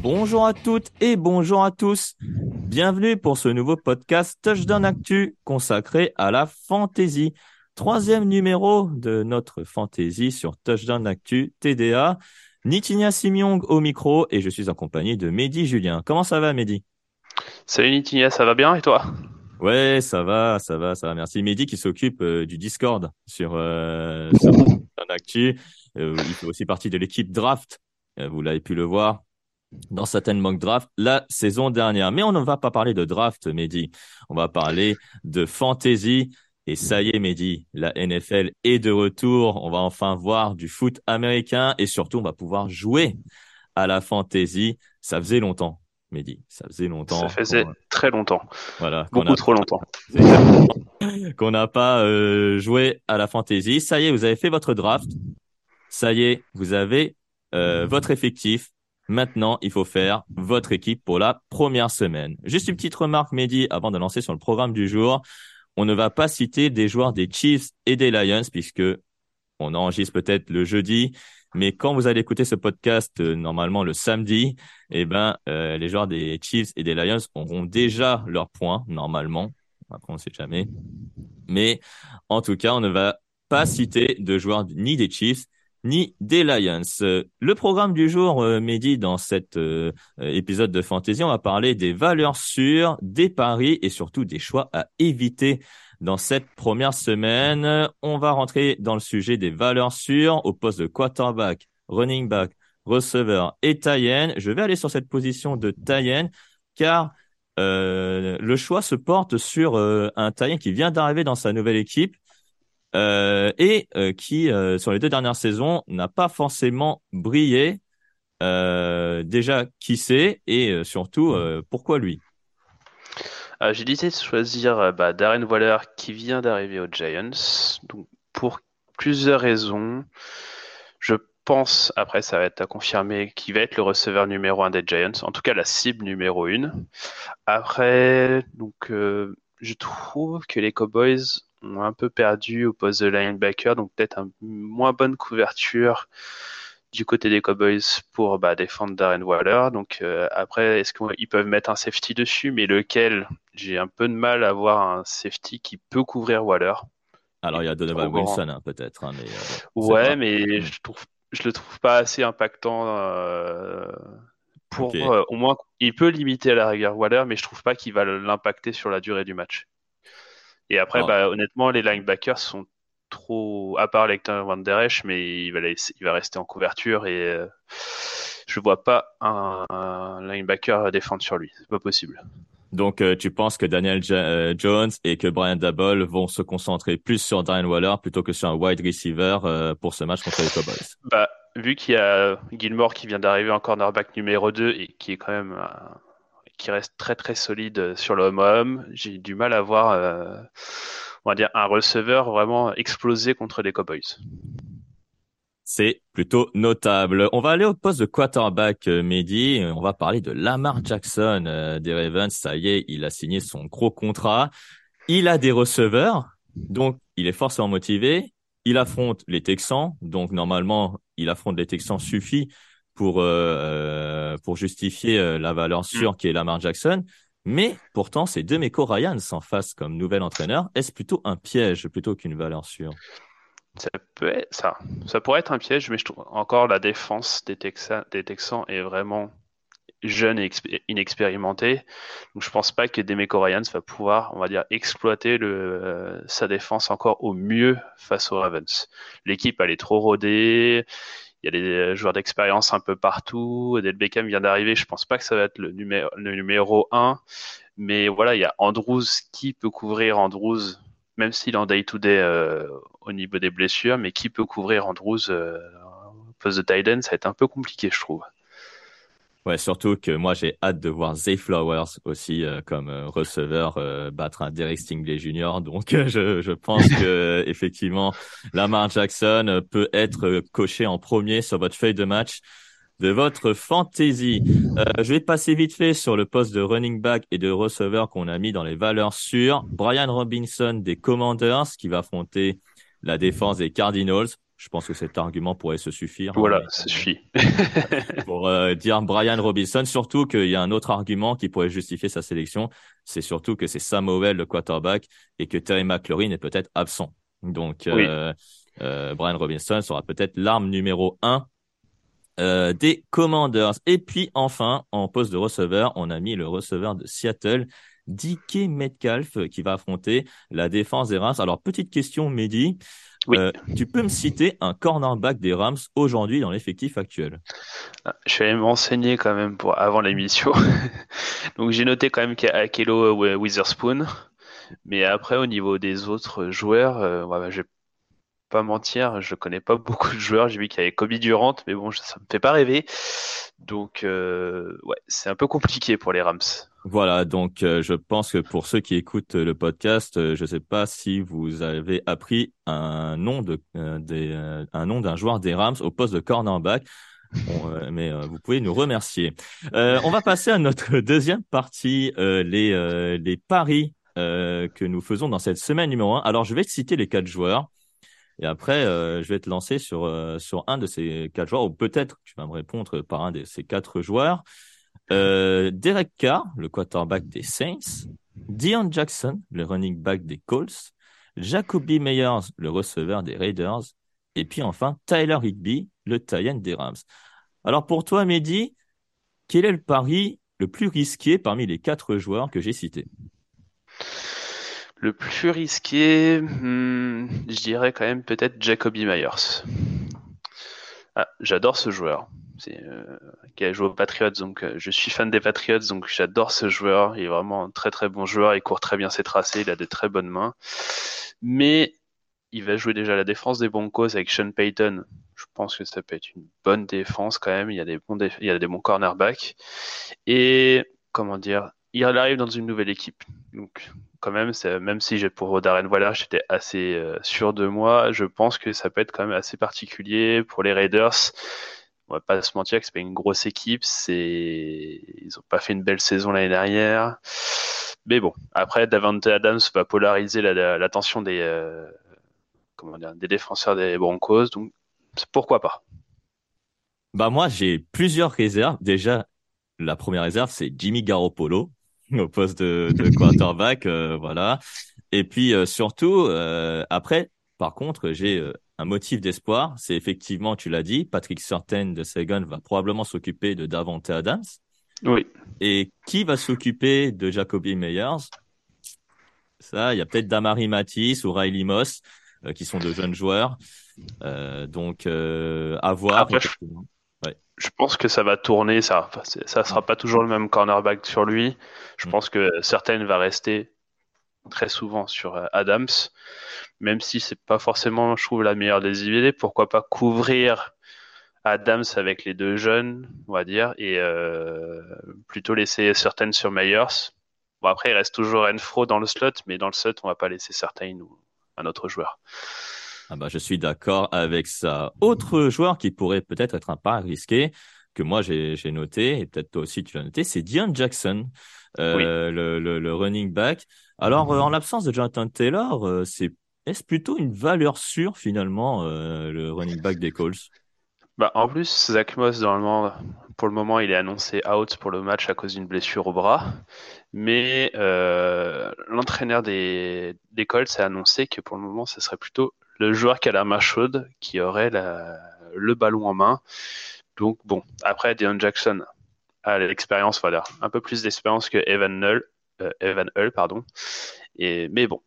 Bonjour à toutes et bonjour à tous. Bienvenue pour ce nouveau podcast Touchdown Actu consacré à la fantasy. Troisième numéro de notre fantasy sur Touchdown Actu TDA. Nitinia Simiong au micro et je suis en compagnie de Mehdi Julien. Comment ça va Mehdi? Salut Nitinia, ça va bien et toi? Ouais, ça va, ça va, ça va. Merci. Mehdi qui s'occupe euh, du Discord sur, euh, sur Touchdown Actu. Euh, il fait aussi partie de l'équipe Draft. Euh, vous l'avez pu le voir dans certaines mock drafts la saison dernière. Mais on ne va pas parler de draft, Mehdi. On va parler de fantasy. Et ça y est, Mehdi, la NFL est de retour. On va enfin voir du foot américain et surtout, on va pouvoir jouer à la fantasy. Ça faisait longtemps, Mehdi. Ça faisait longtemps. Ça faisait très longtemps, Voilà. beaucoup a- trop longtemps. qu'on n'a pas euh, joué à la fantasy. Ça y est, vous avez fait votre draft. Ça y est, vous avez euh, votre effectif. Maintenant, il faut faire votre équipe pour la première semaine. Juste une petite remarque, Mehdi, avant de lancer sur le programme du jour. On ne va pas citer des joueurs des Chiefs et des Lions puisque on enregistre peut-être le jeudi, mais quand vous allez écouter ce podcast euh, normalement le samedi, eh ben euh, les joueurs des Chiefs et des Lions auront déjà leurs points normalement. Après, on ne sait jamais. Mais en tout cas, on ne va pas citer de joueurs ni des Chiefs ni des Lions. Le programme du jour, euh, Mehdi, dans cet euh, euh, épisode de Fantasy, on va parler des valeurs sûres, des paris et surtout des choix à éviter dans cette première semaine. On va rentrer dans le sujet des valeurs sûres au poste de quarterback, running back, receveur et tie Je vais aller sur cette position de tie car euh, le choix se porte sur un tie qui vient d'arriver dans sa nouvelle équipe euh, et euh, qui, euh, sur les deux dernières saisons, n'a pas forcément brillé. Déjà, qui c'est et surtout, pourquoi lui? J'ai décidé de choisir bah, Darren Waller qui vient d'arriver aux Giants. Donc, pour plusieurs raisons. Je pense, après ça va être à confirmer, qu'il va être le receveur numéro un des Giants, en tout cas la cible numéro une. Après, donc, je trouve que les Cowboys ont un peu perdu au poste de linebacker, donc peut-être un moins bonne couverture du côté des Cowboys pour bah, défendre Darren Waller. Donc euh, après, est-ce qu'ils peuvent mettre un safety dessus, mais lequel? J'ai un peu de mal à voir un safety qui peut couvrir Waller. Alors, il y a Donovan. Wilson, hein, peut-être, hein, mais euh, Ouais, mais je trouve, je le trouve pas assez impactant euh, pour au moins il peut limiter à la rigueur Waller, mais je trouve pas qu'il va l'impacter sur la durée du match. Et après, Ah. bah, honnêtement, les linebackers sont trop, à part Lecter Van Der Esch, mais il va, laisser- il va rester en couverture et euh, je vois pas un, un linebacker défendre sur lui. C'est pas possible. Donc, euh, tu penses que Daniel euh, Jones et que Brian Dabble vont se concentrer plus sur Darren Waller plutôt que sur un wide receiver euh, pour ce match contre les Cowboys? Bah, vu qu'il y a Gilmore qui vient d'arriver en cornerback numéro 2 et qui est quand même qui reste très très solide sur le homme à homme, j'ai du mal à voir euh, on va dire un receveur vraiment exploser contre les Cowboys. C'est plutôt notable. On va aller au poste de quarterback, euh, Mehdi. On va parler de Lamar Jackson euh, des Ravens. Ça y est, il a signé son gros contrat. Il a des receveurs, donc il est forcément motivé. Il affronte les Texans, donc normalement, il affronte les Texans suffit pour euh, pour justifier la valeur sûre qui est Lamar Jackson. Mais pourtant, c'est Demeco Ryan s'en face comme nouvel entraîneur. Est-ce plutôt un piège plutôt qu'une valeur sûre? Ça peut être ça. Ça pourrait être un piège, mais je trouve encore la défense des Texans, des Texans est vraiment jeune et inexpérimenté. Donc je pense pas que Demeco Ryans va pouvoir, on va dire, exploiter le, euh, sa défense encore au mieux face aux Ravens. L'équipe elle est trop rodée. Il y a des joueurs d'expérience un peu partout. Del Beckham vient d'arriver. Je pense pas que ça va être le numéro, le numéro 1. Mais voilà, il y a Andrews qui peut couvrir Andrews, même s'il est en day-to-day euh, au niveau des blessures. Mais qui peut couvrir Andrews euh, au poste de Titan, ça va être un peu compliqué, je trouve. Ouais, surtout que moi j'ai hâte de voir Zay Flowers aussi euh, comme euh, receveur euh, battre un Derek Stingley Jr. Donc je, je pense que effectivement Lamar Jackson peut être coché en premier sur votre feuille de match de votre fantasy. je vais passer vite fait sur le poste de running back et de receveur qu'on a mis dans les valeurs sûres. Brian Robinson des Commanders qui va affronter la défense des Cardinals. Je pense que cet argument pourrait se suffire. Hein, voilà, ça suffit. pour euh, dire Brian Robinson, surtout qu'il y a un autre argument qui pourrait justifier sa sélection, c'est surtout que c'est Samuel le quarterback et que Terry McLaurin est peut-être absent. Donc, euh, euh, Brian Robinson sera peut-être l'arme numéro un euh, des Commanders. Et puis enfin, en poste de receveur, on a mis le receveur de Seattle, DK Metcalf, qui va affronter la défense des Rams. Alors, petite question, Mehdi. Euh, tu peux me citer un cornerback des Rams aujourd'hui dans l'effectif actuel? Ah, Je vais m'enseigner quand même pour avant l'émission. Donc j'ai noté quand même qu'il y a Akelo Witherspoon. Mais après, au niveau des autres joueurs, euh, ouais, je vais pas mentir, je connais pas beaucoup de joueurs. J'ai vu qu'il y avait Kobe Durant, mais bon, ça me fait pas rêver. Donc, euh, ouais, c'est un peu compliqué pour les Rams. Voilà, donc euh, je pense que pour ceux qui écoutent le podcast, euh, je ne sais pas si vous avez appris un nom de des, un nom d'un joueur des Rams au poste de cornerback. mais vous pouvez nous remercier. on va passer à notre deuxième partie, les les paris que nous faisons dans cette semaine numéro 1. Alors je vais citer les quatre joueurs. Et après, euh, je vais te lancer sur, euh, sur un de ces quatre joueurs, ou peut-être tu vas me répondre par un de ces quatre joueurs. Euh, Derek Carr, le quarterback des Saints. Dion Jackson, le running back des Colts. Jacoby Meyers, le receveur des Raiders. Et puis enfin, Tyler Higby, le Tyen des Rams. Alors pour toi, Mehdi, quel est le pari le plus risqué parmi les quatre joueurs que j'ai cités? Le plus risqué, hmm, je dirais quand même peut-être Jacoby Myers. Ah, j'adore ce joueur. C'est euh, qui a joué aux Patriots, donc euh, je suis fan des Patriots, donc j'adore ce joueur. Il est vraiment un très très bon joueur. Il court très bien ses tracés, il a de très bonnes mains. Mais il va jouer déjà la défense des Broncos avec Sean Payton. Je pense que ça peut être une bonne défense quand même. Il y a des bons, il y a des bons cornerbacks. Et comment dire, il arrive dans une nouvelle équipe. Donc quand même, même si pour Darren Waller, j'étais assez euh, sûr de moi, je pense que ça peut être quand même assez particulier pour les Raiders. On va pas se mentir que c'est pas une grosse équipe, ils ont pas fait une belle saison l'année dernière. Mais bon, après Davante Adams va polariser l'attention des euh, des défenseurs des Broncos, donc pourquoi pas. Bah moi j'ai plusieurs réserves. Déjà, la première réserve c'est Jimmy Garoppolo au poste de, de quarterback, euh, voilà. Et puis euh, surtout, euh, après, par contre, j'ai un motif d'espoir. C'est effectivement, tu l'as dit, Patrick Certain de Sagan va probablement s'occuper de Davante Adams. Oui. Et qui va s'occuper de Jacoby Meyers? Ça, il y a peut-être Damari Matisse ou Riley Moss qui sont de jeunes joueurs. donc, à voir. Après, je pense que ça va tourner, ça, ça sera pas toujours le même cornerback sur lui. Je mm. pense que certaines va rester très souvent sur euh, Adams, même si c'est pas forcément, je trouve, la meilleure des idées. Pourquoi pas couvrir Adams avec les deux jeunes, on va dire, et euh, plutôt laisser certaines sur Myers. Bon après, il reste toujours Enfro dans le slot, mais dans le slot, on va pas laisser certaines ou un autre joueur. Ah bah, je suis d'accord avec ça. Autre joueur qui pourrait peut-être être un pas risqué, que moi j'ai noté, et peut-être toi aussi tu l'as noté, c'est Dion Jackson, euh, le, le, le, running back. Alors, euh, en l'absence de Jonathan Taylor, euh, c'est est-ce plutôt une valeur sûre finalement, le running back des Colts? Bah, en plus, Zach Moss, normalement, pour le moment, il est annoncé out pour le match à cause d'une blessure au bras. Mais l'entraîneur des, des Colts a annoncé que pour le moment, ce serait plutôt le joueur qui a la main chaude qui aurait le ballon en main. Donc bon, après, Dion Jackson a l'expérience, voilà, un peu plus d'expérience que Evan Hull, euh, Evan Hull pardon. Et, mais bon,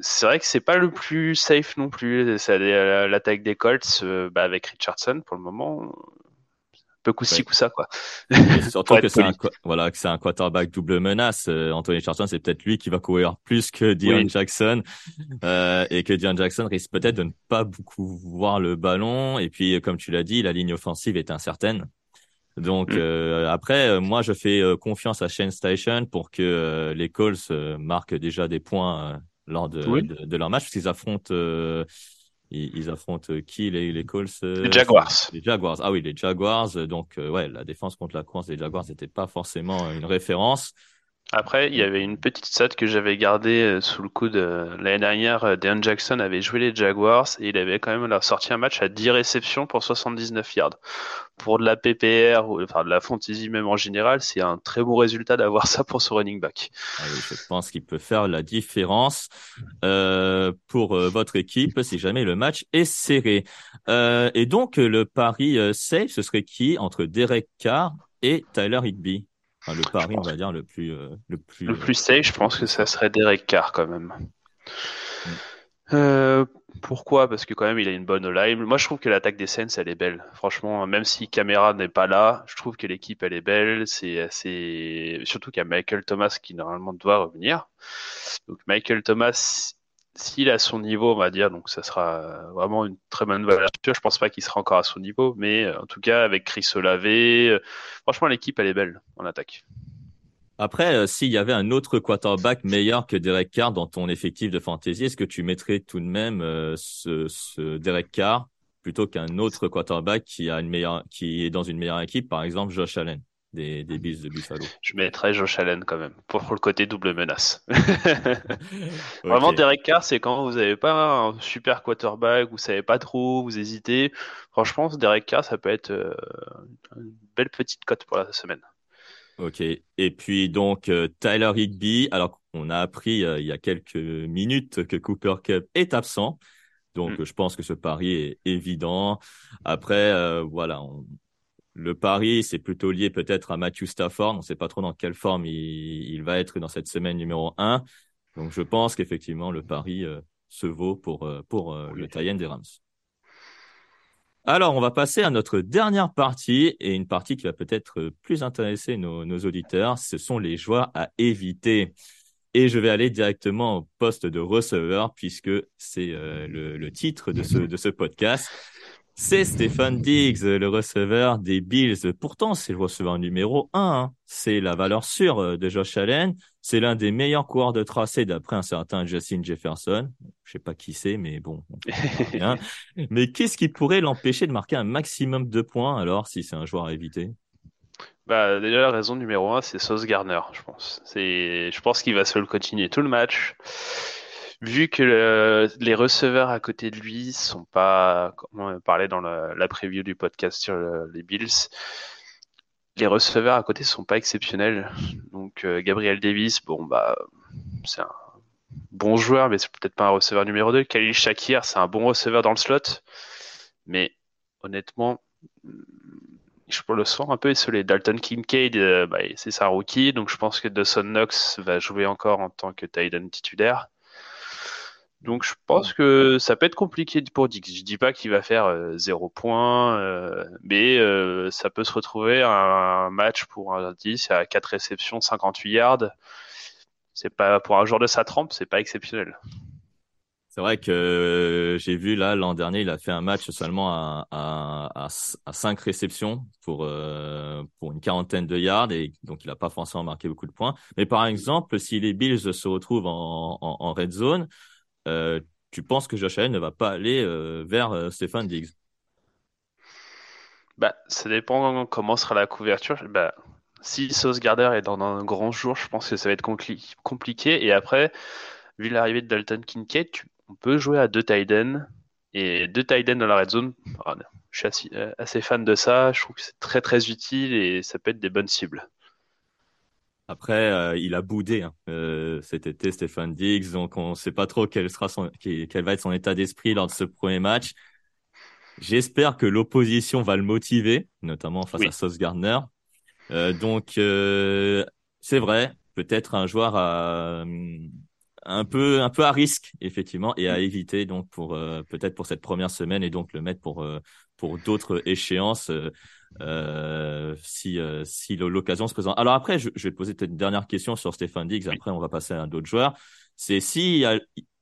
c'est vrai que c'est pas le plus safe non plus. L'attaque des Colts euh, bah, avec Richardson pour le moment, peu coup ci coup ça quoi. surtout que c'est un voilà que c'est un quarterback double menace. Euh, Anthony Richardson c'est peut-être lui qui va courir plus que Dion Jackson euh, et que Dion Jackson risque peut-être de ne pas beaucoup voir le ballon et puis comme tu l'as dit la ligne offensive est incertaine. Donc mm. euh, après, moi je fais confiance à Shane Station pour que les Colts marquent déjà des points lors de, de, leur match, parce qu'ils affrontent, euh, ils, affrontent qui les, les Colts euh, Les Jaguars. Les Jaguars. Ah oui, les Jaguars. Donc euh, ouais, la défense contre la course des Jaguars n'était pas forcément une référence. Après, il y avait une petite stat que j'avais gardée euh, sous le coup de l'année dernière. Euh, Deon Jackson avait joué les Jaguars et il avait quand même sorti un match à 10 réceptions pour 79 yards. Pour de la PPR ou enfin de la fantasy même en général, c'est un très bon résultat d'avoir ça pour ce running back. Ah je pense qu'il peut faire la différence euh, pour euh, votre équipe si jamais le match est serré. Euh, et donc le pari safe, ce serait qui entre Derek Carr et Tyler Higby le pari, on va dire, le plus, euh, le plus. Le plus safe, je pense que ça serait Derek Carr quand même. Mm. Euh, pourquoi? Parce que quand même, il a une bonne line. Moi, je trouve que l'attaque des Saints, elle est belle. Franchement, même si Caméra n'est pas là, je trouve que l'équipe, elle est belle. C'est assez. Surtout qu'il y a Michael Thomas qui normalement doit revenir. Donc Michael Thomas, s'il a son niveau, on va dire, donc ça sera vraiment une très bonne valeur Je pense pas qu'il sera encore à son niveau, mais euh, en tout cas avec Chris Olave, euh, franchement l'équipe elle est belle en attaque. Après, euh, s'il y avait un autre quarterback meilleur que Derek Carr dans ton effectif de fantasy, est-ce que tu mettrais tout de même ce, ce, Derek Carr plutôt qu'un autre quarterback qui a une meilleure, qui est dans une meilleure équipe, par exemple Josh Allen? Des, des Bills de Buffalo. Je mettrais Josh Allen quand même, pour le côté double menace. Vraiment, Derek Carr, c'est quand vous n'avez pas un super quarterback, vous savez pas trop, vous hésitez. Franchement, Derek Carr, ça peut être euh, une belle petite cote pour la semaine. Ok. Et puis donc euh, Tyler Higby. Alors on a appris euh, il y a quelques minutes que Cooper Cup est absent. Donc mm. je pense que ce pari est évident. Après voilà, on, le pari, c'est plutôt lié peut-être à Matthew Stafford. On ne sait pas trop dans quelle forme il, va être dans cette semaine numéro 1. Donc je pense qu'effectivement, le pari euh, se vaut pour, euh, pour euh, le tie des Rams. Alors, on va passer à notre dernière partie et une partie qui va peut-être plus intéresser nos, auditeurs. Ce sont les joueurs à éviter. Et je vais aller directement au poste de receveur puisque c'est le, le, titre de ce, de ce podcast. C'est Stéphane Diggs, le receveur des Bills. Pourtant, c'est le receveur numéro un. Hein. C'est la valeur sûre euh, de Josh Allen. C'est l'un des meilleurs coureurs de tracé d'après un certain Justin Jefferson. Je sais pas qui c'est, mais bon. mais qu'est-ce qui pourrait l'empêcher de marquer un maximum de points alors si c'est un joueur à éviter? Bah, déjà, la raison numéro un, c'est Sauce Garner, je pense. C'est, je pense qu'il va se le continuer tout le match vu que les receveurs à côté de lui sont pas, comme on parlait dans la, preview du podcast sur les Bills, les receveurs à côté sont pas exceptionnels. Donc euh, Gabriel Davis, bon bah c'est un bon joueur, mais c'est peut-être pas un receveur numéro 2. Khalil Shakir, c'est un bon receveur dans le slot, mais honnêtement, je le sens un peu isolé. Dalton Kincaid, euh, bah, c'est sa rookie, donc je pense que Dawson Knox va jouer encore en tant que Titan titulaire. Donc je pense que ça peut être compliqué pour Dix. Je dis pas qu'il va faire euh, zéro point, euh, mais euh, ça peut se retrouver un match pour un 10 à 4 réceptions, 58 yards. C'est pas pour un joueur de sa trempe, c'est pas exceptionnel. C'est vrai que j'ai vu là l'an dernier, il a fait un match seulement à, à, à, 5 réceptions pour pour une quarantaine de yards et donc il n'a pas forcément marqué beaucoup de points. Mais par exemple, si les Bills se retrouvent en, en, en red zone, euh, tu penses que Josh Allen ne va pas aller euh, vers euh, Stéphane Diggs? Bah, ça dépend comment sera la couverture. Bah, si Sauce Garder est dans un grand jour, je pense que ça va être compliqué. Et après, vu l'arrivée de Dalton Kincaid, on peut jouer à deux tight Et deux tight dans la red zone, je suis assez, euh, assez fan de ça. Je trouve que c'est très très utile et ça peut être des bonnes cibles. Après, euh, il a boudé hein, euh, cet été, Stéphane Diggs, donc on ne sait pas trop quel sera son, quel va être son état d'esprit lors de ce premier match. J'espère que l'opposition va le motiver, notamment face à Sauce Gardner. Euh, donc, c'est vrai, peut-être un joueur à, un peu un peu à risque effectivement et à éviter donc pour euh, peut-être pour cette première semaine et donc le mettre pour euh, pour d'autres échéances euh, si si l'occasion se présente. Alors après je, je vais te poser peut-être une dernière question sur Stéphane Diggs après on va passer à d'autres joueurs. C'est si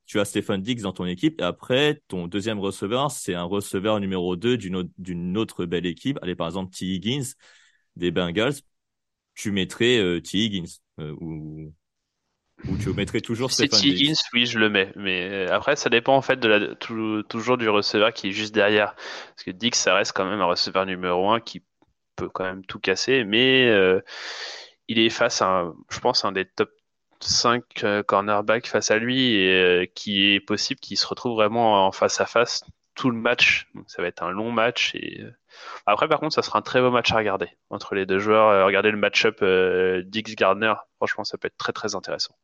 tu as Stéphane Diggs dans ton équipe et après ton deuxième receveur c'est un receveur numéro 2 d'une autre autre belle équipe, allez par exemple T. Higgins des Bengals, tu mettrais T. Higgins ou ou tu mettrais toujours Stéphane Higgins, oui, je le mets. Mais euh, après, ça dépend en fait de la, toujours du receveur qui est juste derrière. Parce que Diggs, ça reste quand même un receveur numéro un qui peut quand même tout casser. Mais euh, il est face à, je pense, un des top 5 euh, cornerbacks face à lui et qui est possible qu'il se retrouve vraiment en face à face tout le match. Donc ça va être un long match. Et après, par contre, ça sera un très beau match à regarder entre les deux joueurs. Regardez le match-up Diggs Gardner. Franchement, ça peut être très très intéressant.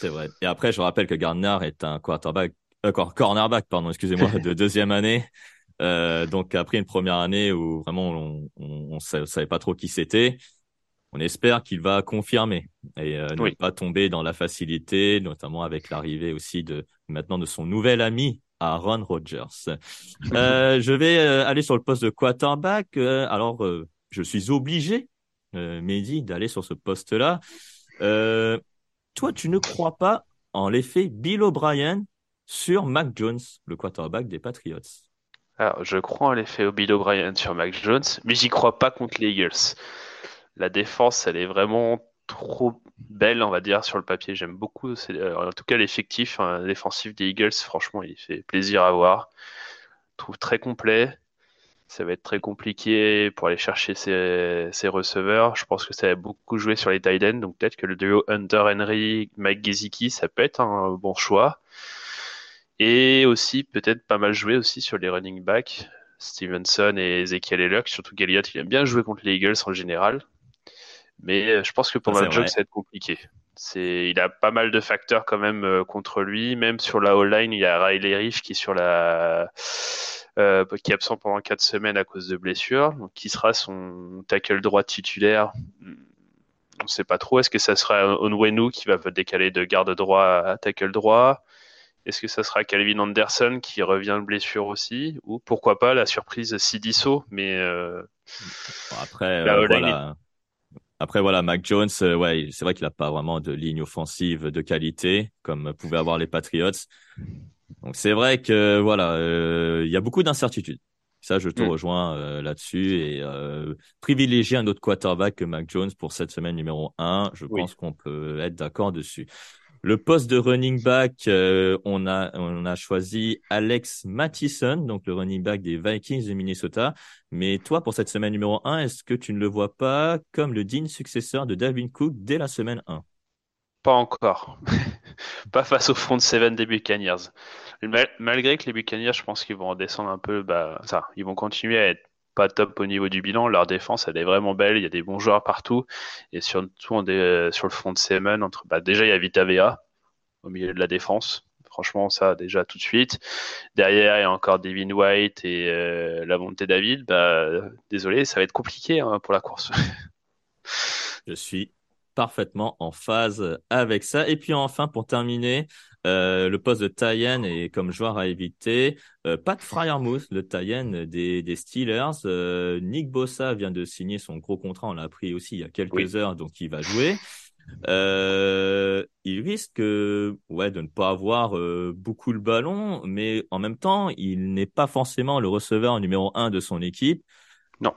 C'est vrai. Et après, je rappelle que Gardner est un quarterback, euh, cornerback, pardon, excusez-moi, de deuxième année. Euh, donc après une première année où vraiment on, on, on savait pas trop qui c'était, on espère qu'il va confirmer et euh, ne pas tomber dans la facilité, notamment avec l'arrivée aussi de maintenant de son nouvel ami Aaron Rodgers. Euh, je vais euh, aller sur le poste de quarterback. Euh, alors, je suis obligé, Mehdi, d'aller sur ce poste-là. Toi, tu ne crois pas en l'effet Bill O'Brien sur Mac Jones, le quarterback des Patriots? Alors, je crois en l'effet Bill O'Brien sur Mac Jones, mais j'y crois pas contre les Eagles. La défense, elle est vraiment trop belle, on va dire, sur le papier. J'aime beaucoup, euh, en tout cas, l'effectif hein, défensif des Eagles. Franchement, il fait plaisir à voir. Je trouve très complet ça va être très compliqué pour aller chercher ses, receveurs. Je pense que ça va beaucoup jouer sur les tight ends, donc peut-être que le duo Hunter Henry, Mike Gesicki, ça peut être un bon choix. Et aussi peut-être pas mal jouer aussi sur les running backs, Stevenson et Ezekiel Elliott. Surtout qu'Elliott, il aime bien jouer contre les Eagles en général. Mais euh, je pense que pour Jones, ça va être compliqué. C'est, il a pas mal de facteurs quand même euh, contre lui. Même sur la O-line, il y a Riley Reef qui est sur la euh, qui est absent pendant 4 semaines à cause de blessures. Donc, qui sera son tackle droit titulaire? On ne sait pas trop. Est-ce que ça sera Onwenu qui va décaler de garde droit à tackle droit? Est-ce que ça sera Calvin Anderson qui revient de blessure aussi? Ou pourquoi pas la surprise Sidiso Mais euh, après, euh, voilà. Après voilà, Mac Jones, ouais, c'est vrai qu'il n'a pas vraiment de ligne offensive de qualité comme pouvaient avoir les Patriots. Donc c'est vrai que voilà, euh, il y a beaucoup d'incertitudes. Ça, je te mm. rejoins euh, là-dessus et euh, privilégier un autre quarterback que Mac Jones pour cette semaine numéro 1, je pense qu'on peut être d'accord dessus. Le poste de running back, euh, on a on a choisi Alex Mattison, donc le running back des Vikings de Minnesota. Mais toi, pour cette semaine numéro 1, est-ce que tu ne le vois pas comme le digne successeur de Dalvin Cook dès la semaine 1 Pas encore. pas face au front de Seven des Buccaneers. malgré que les Buccaneers, je pense qu'ils vont redescendre un peu, bah, ça, ils vont continuer à être pas top au niveau du bilan. Leur défense, elle est vraiment belle. Il y a des bons joueurs partout. Et surtout, est sur le front de entre, bah, déjà, il y a Vita au milieu de la défense. Franchement, ça, déjà tout de suite. Derrière, il y a encore Devin White et euh, la montée David. Bah, désolé, ça va être compliqué hein, pour la course. Je suis parfaitement en phase avec ça. Et puis enfin, pour terminer, euh, le poste de Tayen est comme joueur à éviter. Euh, Pat Fryermuth, le Tayen des, des Steelers. Euh, Nick Bossa vient de signer son gros contrat. On l'a appris aussi il y a quelques heures, donc il va jouer. Euh, il risque ouais, de ne pas avoir euh, beaucoup le ballon, mais en même temps, il n'est pas forcément le receveur numéro un de son équipe. Non.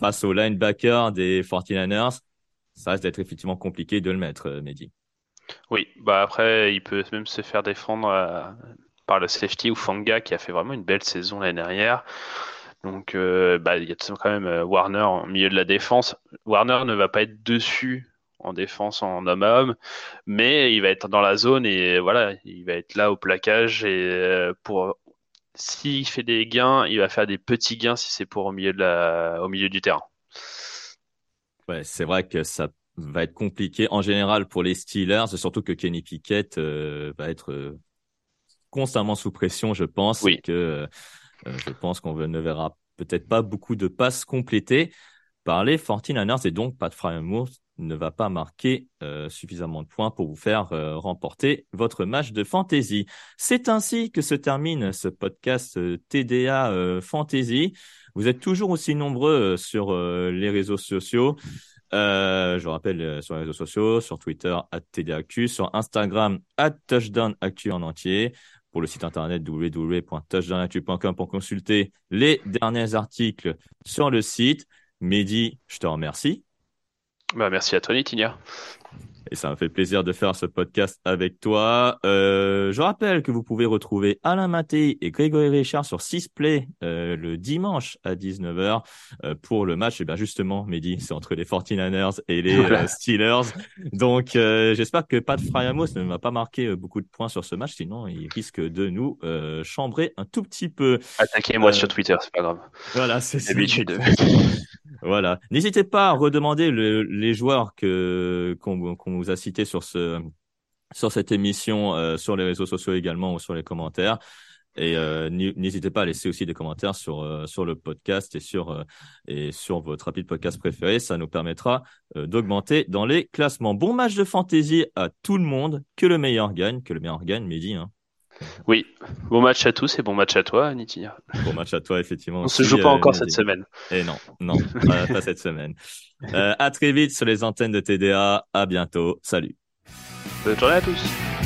Face au linebacker des 49ers, ça reste d'être effectivement compliqué de le mettre, euh, Mehdi. Oui, bah après, il peut même se faire défendre euh, par le safety ou Fanga qui a fait vraiment une belle saison l'année dernière. Donc, euh, bah, il y a quand même Warner en milieu de la défense. Warner ne va pas être dessus en défense en homme à homme, mais il va être dans la zone et voilà, il va être là au plaquage et pour s'il fait des gains, il va faire des petits gains si c'est pour au milieu de la, au milieu du terrain. Ouais, c'est vrai que ça va être compliqué en général pour les Steelers, surtout que Kenny Pickett euh, va être euh, constamment sous pression, je pense. Oui. Que euh, je pense qu'on ne verra peut-être pas beaucoup de passes complétées par les 49ers et donc Pat Fryermuth ne va pas marquer suffisamment de points pour vous faire remporter votre match de fantasy. C'est ainsi que se termine ce podcast TDA Fantasy. Vous êtes toujours aussi nombreux sur les réseaux sociaux. Euh, je rappelle euh, sur les réseaux sociaux, sur Twitter, sur Instagram, TouchdownActu en entier, pour le site internet www.touchdownactu.com pour consulter les derniers articles sur le site. Mehdi, je te remercie. Bah, merci à toi, Nitinia. Et ça me fait plaisir de faire ce podcast avec toi. Euh, je rappelle que vous pouvez retrouver Alain Maté et Grégory Richard sur 6play euh, le dimanche à 19h euh, pour le match. Et bien justement, Mehdi, c'est entre les 49ers et les euh, Steelers. Donc j'espère que Pat Fryamos ne m'a pas marqué beaucoup de points sur ce match, sinon il risque de nous chambrer un tout petit peu. Attaquez-moi sur Twitter, c'est pas grave. Voilà, c'est l'habitude. voilà. N'hésitez pas à redemander le, les joueurs que qu'on vous a cités sur ce sur cette émission, euh, sur les réseaux sociaux également ou sur les commentaires. Et euh, n'hésitez pas à laisser aussi des commentaires sur euh, sur le podcast et sur et sur votre rapide podcast préféré. Ça nous permettra d'augmenter dans les classements. Bon match de fantasy à tout le monde. Que le meilleur gagne. Que le meilleur gagne, Mehdi. Hein. Oui, bon match à tous et bon match à toi, Nitinia. Bon match à toi, effectivement. On se joue pas encore cette semaine. Et non, non, pas, cette semaine. Euh, à très vite sur les antennes de TDA. À bientôt. Salut. Bonne journée à tous.